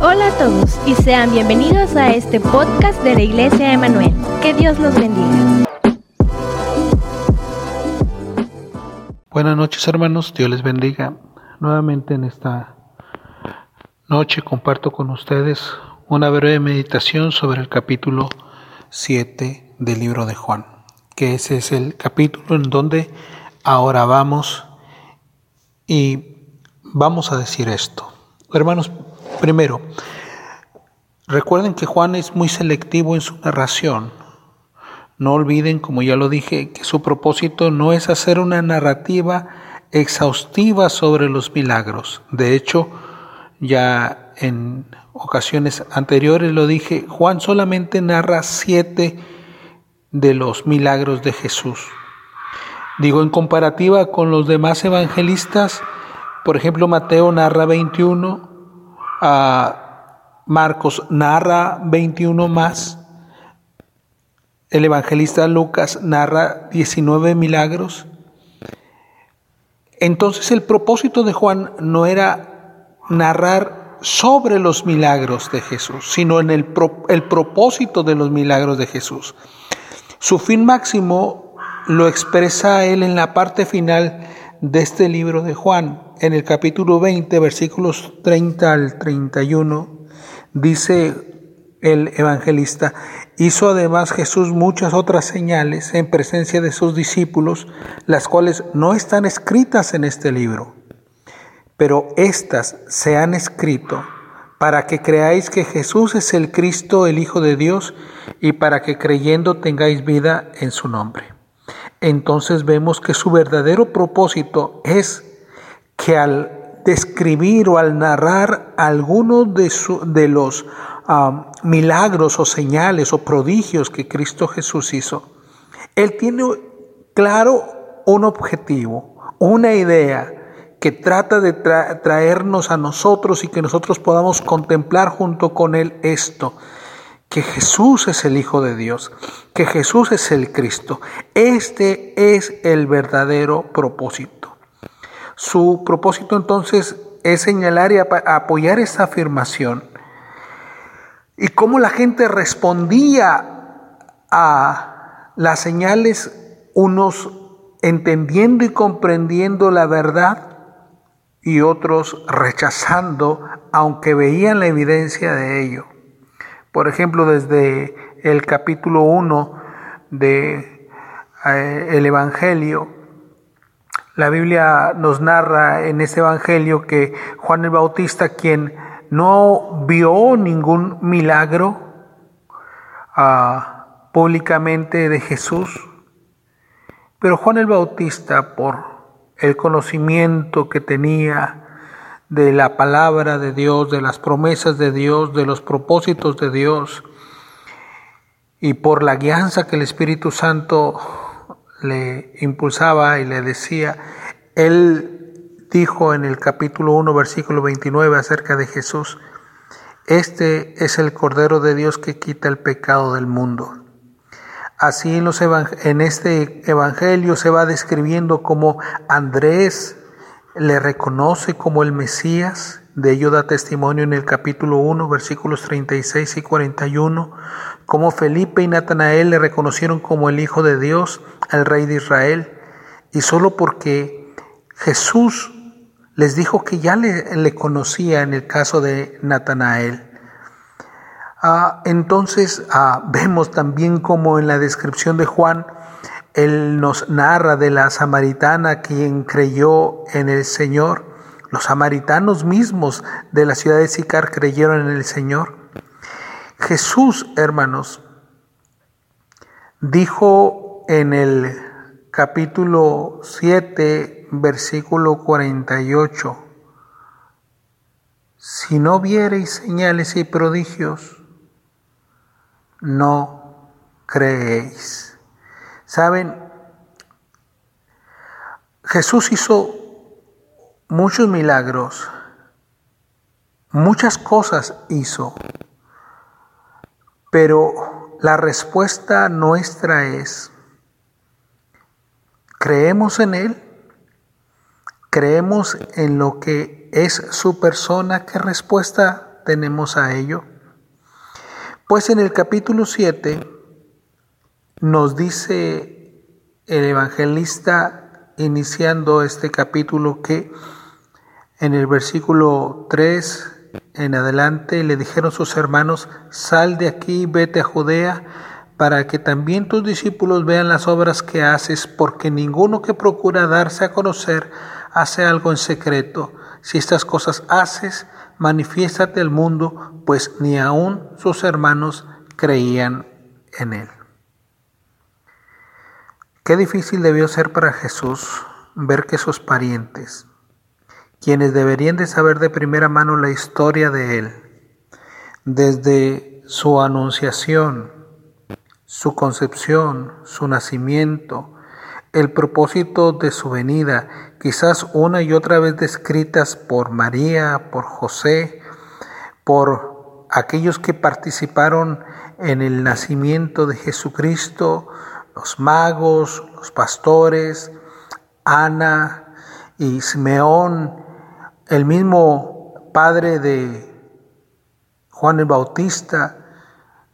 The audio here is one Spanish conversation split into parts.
Hola a todos y sean bienvenidos a este podcast de la Iglesia Emanuel. Que Dios los bendiga. Buenas noches hermanos, Dios les bendiga. Nuevamente en esta noche comparto con ustedes una breve meditación sobre el capítulo 7 del libro de Juan, que ese es el capítulo en donde ahora vamos y vamos a decir esto. Hermanos, primero, recuerden que Juan es muy selectivo en su narración. No olviden, como ya lo dije, que su propósito no es hacer una narrativa exhaustiva sobre los milagros. De hecho, ya en ocasiones anteriores lo dije, Juan solamente narra siete de los milagros de Jesús. Digo, en comparativa con los demás evangelistas, por ejemplo, Mateo narra 21, Marcos narra 21 más, el evangelista Lucas narra 19 milagros. Entonces el propósito de Juan no era narrar sobre los milagros de Jesús, sino en el, el propósito de los milagros de Jesús. Su fin máximo lo expresa él en la parte final de este libro de Juan en el capítulo 20, versículos 30 al 31, dice el evangelista, hizo además Jesús muchas otras señales en presencia de sus discípulos, las cuales no están escritas en este libro, pero éstas se han escrito para que creáis que Jesús es el Cristo, el Hijo de Dios, y para que creyendo tengáis vida en su nombre. Entonces vemos que su verdadero propósito es que al describir o al narrar algunos de, de los ah, milagros o señales o prodigios que Cristo Jesús hizo, Él tiene claro un objetivo, una idea que trata de traernos a nosotros y que nosotros podamos contemplar junto con Él esto, que Jesús es el Hijo de Dios, que Jesús es el Cristo. Este es el verdadero propósito. Su propósito entonces es señalar y apoyar esta afirmación. Y cómo la gente respondía a las señales, unos entendiendo y comprendiendo la verdad y otros rechazando, aunque veían la evidencia de ello. Por ejemplo, desde el capítulo 1 de eh, el Evangelio, la Biblia nos narra en ese Evangelio que Juan el Bautista, quien no vio ningún milagro ah, públicamente de Jesús, pero Juan el Bautista, por el conocimiento que tenía de la palabra de Dios, de las promesas de Dios, de los propósitos de Dios, y por la guianza que el Espíritu Santo le impulsaba y le decía, él dijo en el capítulo 1, versículo 29 acerca de Jesús, este es el Cordero de Dios que quita el pecado del mundo. Así en, los en este Evangelio se va describiendo como Andrés le reconoce como el Mesías, de ello da testimonio en el capítulo 1, versículos 36 y 41, como Felipe y Natanael le reconocieron como el Hijo de Dios, el Rey de Israel, y solo porque Jesús les dijo que ya le, conocía en el caso de Natanael. Ah, entonces ah, vemos también como en la descripción de Juan, él nos narra de la samaritana quien creyó en el Señor. Los samaritanos mismos de la ciudad de Sicar creyeron en el Señor. Jesús, hermanos, dijo en el capítulo 7, versículo 48, si no viereis señales y prodigios, no creéis. Saben, Jesús hizo muchos milagros, muchas cosas hizo, pero la respuesta nuestra es, ¿creemos en Él? ¿Creemos en lo que es su persona? ¿Qué respuesta tenemos a ello? Pues en el capítulo 7 nos dice el evangelista iniciando este capítulo que en el versículo 3 en adelante le dijeron sus hermanos, sal de aquí, vete a Judea, para que también tus discípulos vean las obras que haces, porque ninguno que procura darse a conocer hace algo en secreto. Si estas cosas haces, manifiéstate al mundo, pues ni aun sus hermanos creían en él. Qué difícil debió ser para Jesús ver que sus parientes, quienes deberían de saber de primera mano la historia de Él, desde su anunciación, su concepción, su nacimiento, el propósito de su venida, quizás una y otra vez descritas por María, por José, por aquellos que participaron en el nacimiento de Jesucristo, los magos, los pastores, Ana y Simeón, el mismo padre de Juan el Bautista,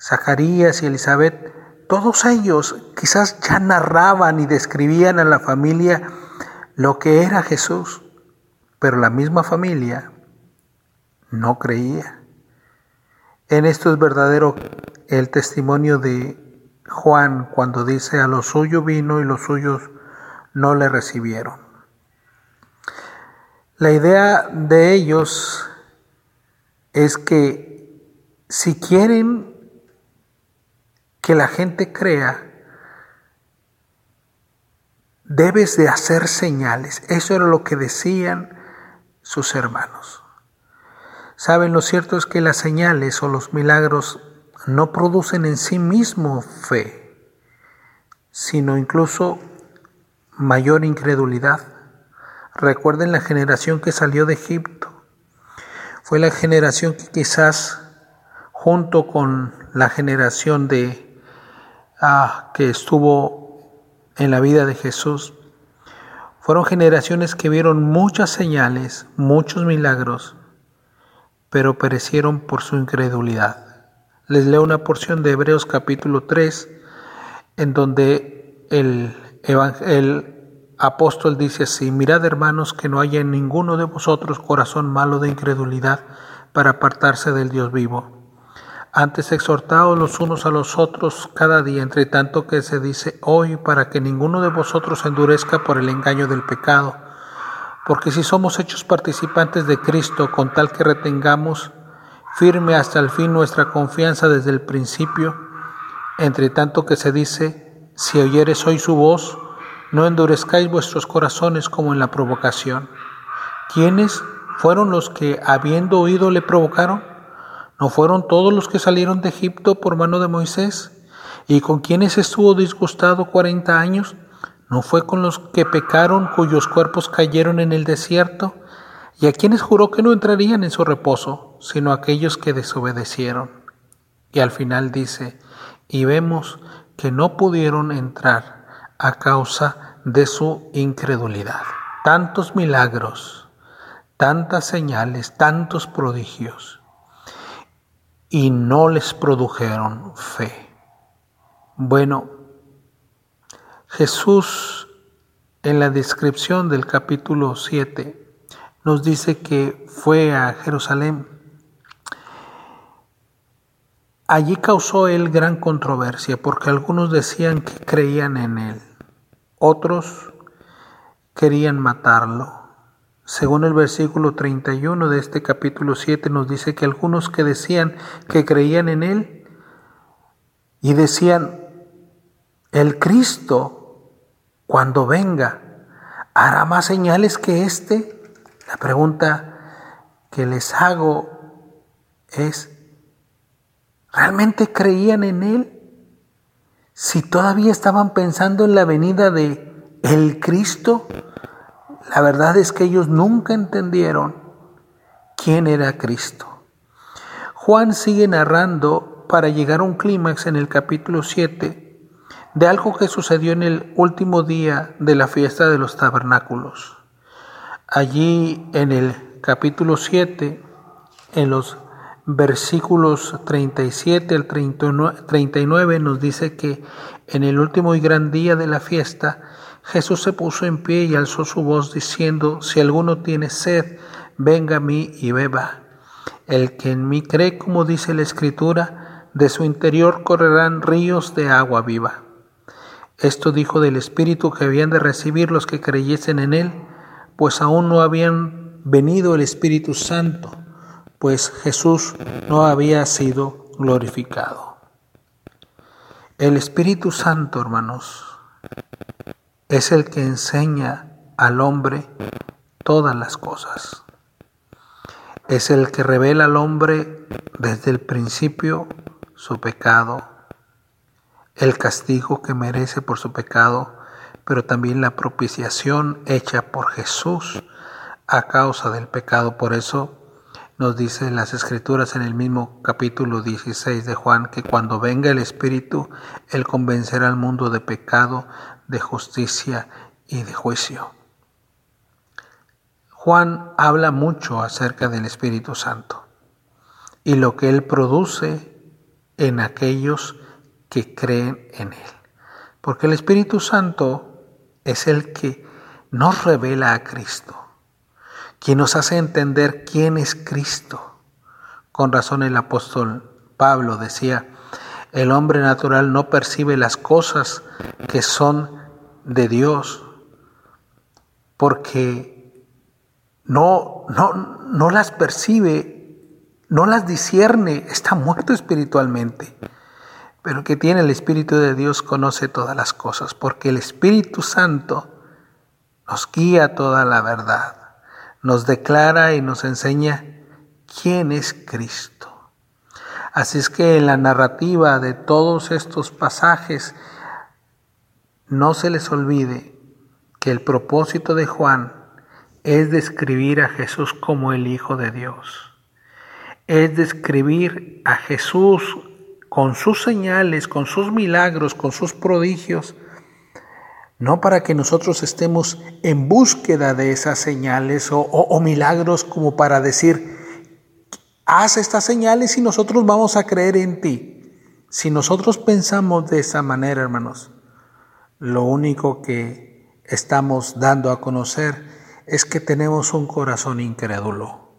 Zacarías y Elizabeth, todos ellos quizás ya narraban y describían a la familia lo que era Jesús, pero la misma familia no creía. En esto es verdadero el testimonio de Juan cuando dice a lo suyo vino y los suyos no le recibieron. La idea de ellos es que si quieren que la gente crea, debes de hacer señales. Eso era lo que decían sus hermanos. Saben, lo cierto es que las señales o los milagros no producen en sí mismo fe, sino incluso mayor incredulidad. Recuerden la generación que salió de Egipto. Fue la generación que quizás junto con la generación de ah, que estuvo en la vida de Jesús, fueron generaciones que vieron muchas señales, muchos milagros, pero perecieron por su incredulidad. Les leo una porción de Hebreos capítulo 3, en donde el, apóstol dice así, mirad hermanos que no haya en ninguno de vosotros corazón malo de incredulidad para apartarse del Dios vivo. Antes exhortaos los unos a los otros cada día, entre tanto que se dice hoy, para que ninguno de vosotros endurezca por el engaño del pecado. Porque si somos hechos participantes de Cristo, con tal que retengamos firme hasta el fin nuestra confianza desde el principio, entre tanto que se dice, si oyeres hoy su voz, no endurezcáis vuestros corazones como en la provocación. ¿Quiénes fueron los que, habiendo oído, le provocaron? ¿No fueron todos los que salieron de Egipto por mano de Moisés? ¿Y con quienes estuvo disgustado cuarenta años? ¿No fue con los que pecaron cuyos cuerpos cayeron en el desierto? ¿Y a quienes juró que no entrarían en su reposo, sino aquellos que desobedecieron? Y al final dice, y vemos que no pudieron entrar a causa de su incredulidad. Tantos milagros, tantas señales, tantos prodigios, y no les produjeron fe. Bueno, Jesús en la descripción del capítulo 7 nos dice que fue a Jerusalén. Allí causó él gran controversia porque algunos decían que creían en él otros querían matarlo. Según el versículo 31 de este capítulo 7 nos dice que algunos que decían que creían en Él y decían, el Cristo, cuando venga, hará más señales que éste. La pregunta que les hago es, ¿realmente creían en Él? si todavía estaban pensando en la venida de el Cristo, la verdad es que ellos nunca entendieron quién era Cristo. Juan sigue narrando para llegar a un clímax en el capítulo 7 de algo que sucedió en el último día de la fiesta de los tabernáculos. Allí en el capítulo 7, en los versículos 37 al 39 nos dice que en el último y gran día de la fiesta, Jesús se puso en pie y alzó su voz diciendo, si alguno tiene sed, venga a mí y beba. El que en mí cree, como dice la Escritura, de su interior correrán ríos de agua viva. Esto dijo del Espíritu que habían de recibir los que creyesen en Él, pues aún no habían venido el Espíritu Santo pues Jesús no había sido glorificado. El Espíritu Santo, hermanos, es el que enseña al hombre todas las cosas. Es el que revela al hombre desde el principio su pecado, el castigo que merece por su pecado, pero también la propiciación hecha por Jesús a causa del pecado. Por eso nos dice las escrituras en el mismo capítulo 16 de Juan que cuando venga el Espíritu, Él convencerá al mundo de pecado, de justicia y de juicio. Juan habla mucho acerca del Espíritu Santo y lo que Él produce en aquellos que creen en Él. Porque el Espíritu Santo es el que nos revela a Cristo quien nos hace entender quién es Cristo. Con razón el apóstol Pablo decía, el hombre natural no percibe las cosas que son de Dios porque no, no, no las percibe, no las discierne, está muerto espiritualmente. Pero que tiene el Espíritu de Dios conoce todas las cosas, porque el Espíritu Santo nos guía toda la verdad nos declara y nos enseña quién es Cristo. Así es que en la narrativa de todos estos pasajes no se les olvide que el propósito de Juan es describir a Jesús como el Hijo de Dios. Es describir a Jesús con sus señales, con sus milagros, con sus prodigios, no para que nosotros estemos en búsqueda de esas señales o, milagros como para decir, haz estas señales y nosotros vamos a creer en ti. Si nosotros pensamos de esa manera, hermanos, lo único que estamos dando a conocer es que tenemos un corazón incrédulo,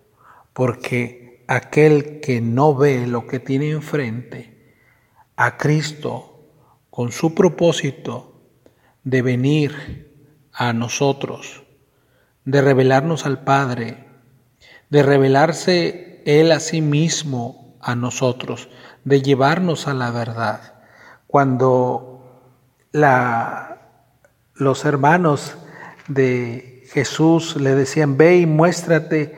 porque aquel que no ve lo que tiene enfrente, a Cristo, con su propósito, de venir a nosotros, de revelarnos al Padre, de revelarse Él a sí mismo a nosotros, de llevarnos a la verdad. Cuando los hermanos de Jesús le decían, ve y muéstrate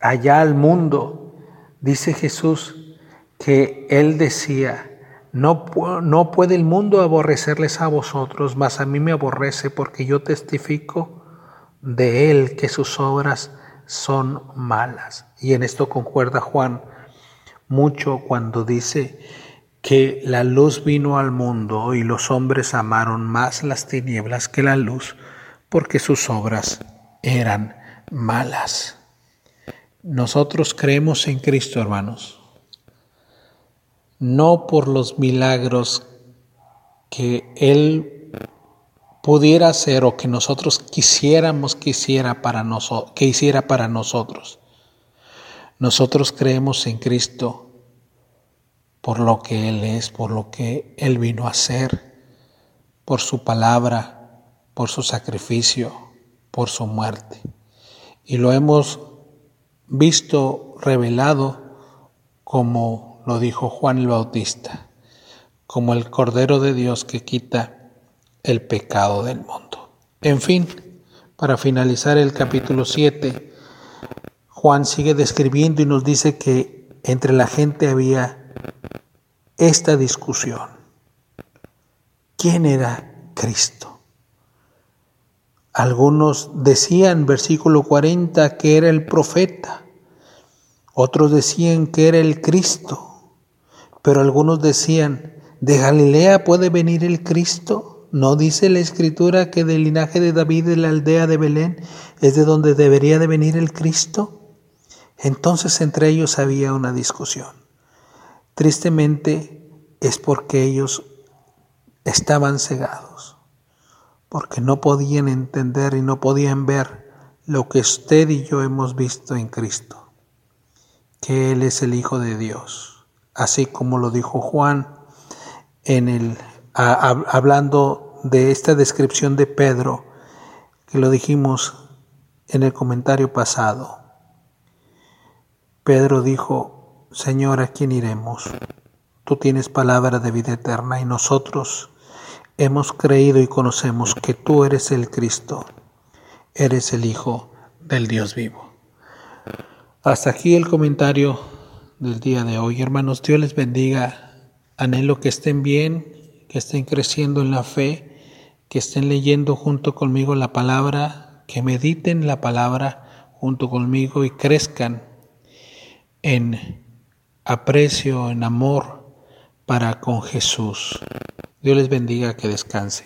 allá al mundo, dice Jesús que Él decía, no, no puede el mundo aborrecerles a vosotros, mas a mí me aborrece porque yo testifico de él que sus obras son malas. Y en esto concuerda Juan mucho cuando dice que la luz vino al mundo y los hombres amaron más las tinieblas que la luz porque sus obras eran malas. Nosotros creemos en Cristo, hermanos no por los milagros que Él pudiera hacer o que nosotros quisiéramos que hiciera para, que hiciera para nosotros. Nosotros creemos en Cristo por lo que Él es, por lo que Él vino a hacer, por su palabra, por su sacrificio, por su muerte. Y lo hemos visto revelado como lo dijo Juan el Bautista, como el Cordero de Dios que quita el pecado del mundo. En fin, para finalizar el capítulo 7, Juan sigue describiendo y nos dice que entre la gente había esta discusión. ¿Quién era Cristo? Algunos decían, versículo 40, que era el profeta. Otros decían que era el Cristo. Pero algunos decían, ¿de Galilea puede venir el Cristo? ¿No dice la escritura que del linaje de David de la aldea de Belén es de donde debería de venir el Cristo? Entonces entre ellos había una discusión. Tristemente es porque ellos estaban cegados, porque no podían entender y no podían ver lo que usted y yo hemos visto en Cristo, que Él es el Hijo de Dios, así como lo dijo Juan en el, hablando de esta descripción de Pedro, que lo dijimos en el comentario pasado. Pedro dijo, Señor, ¿a quién iremos? Tú tienes palabra de vida eterna y nosotros hemos creído y conocemos que tú eres el Cristo, eres el Hijo del Dios vivo. Hasta aquí el comentario del día de hoy. Hermanos, Dios les bendiga. Anhelo que estén bien, que estén creciendo en la fe, que estén leyendo junto conmigo la palabra, que mediten la palabra junto conmigo y crezcan en aprecio, en amor para con Jesús. Dios les bendiga, que descanse.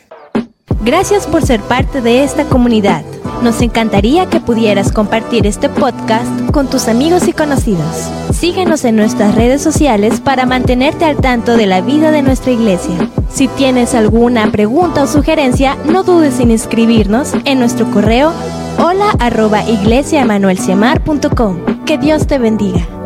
Gracias por ser parte de esta comunidad. Nos encantaría que pudieras compartir este podcast con tus amigos y conocidos. Síguenos en nuestras redes sociales para mantenerte al tanto de la vida de nuestra iglesia. Si tienes alguna pregunta o sugerencia, no dudes en inscribirnos en nuestro correo hola arroba Que Dios te bendiga.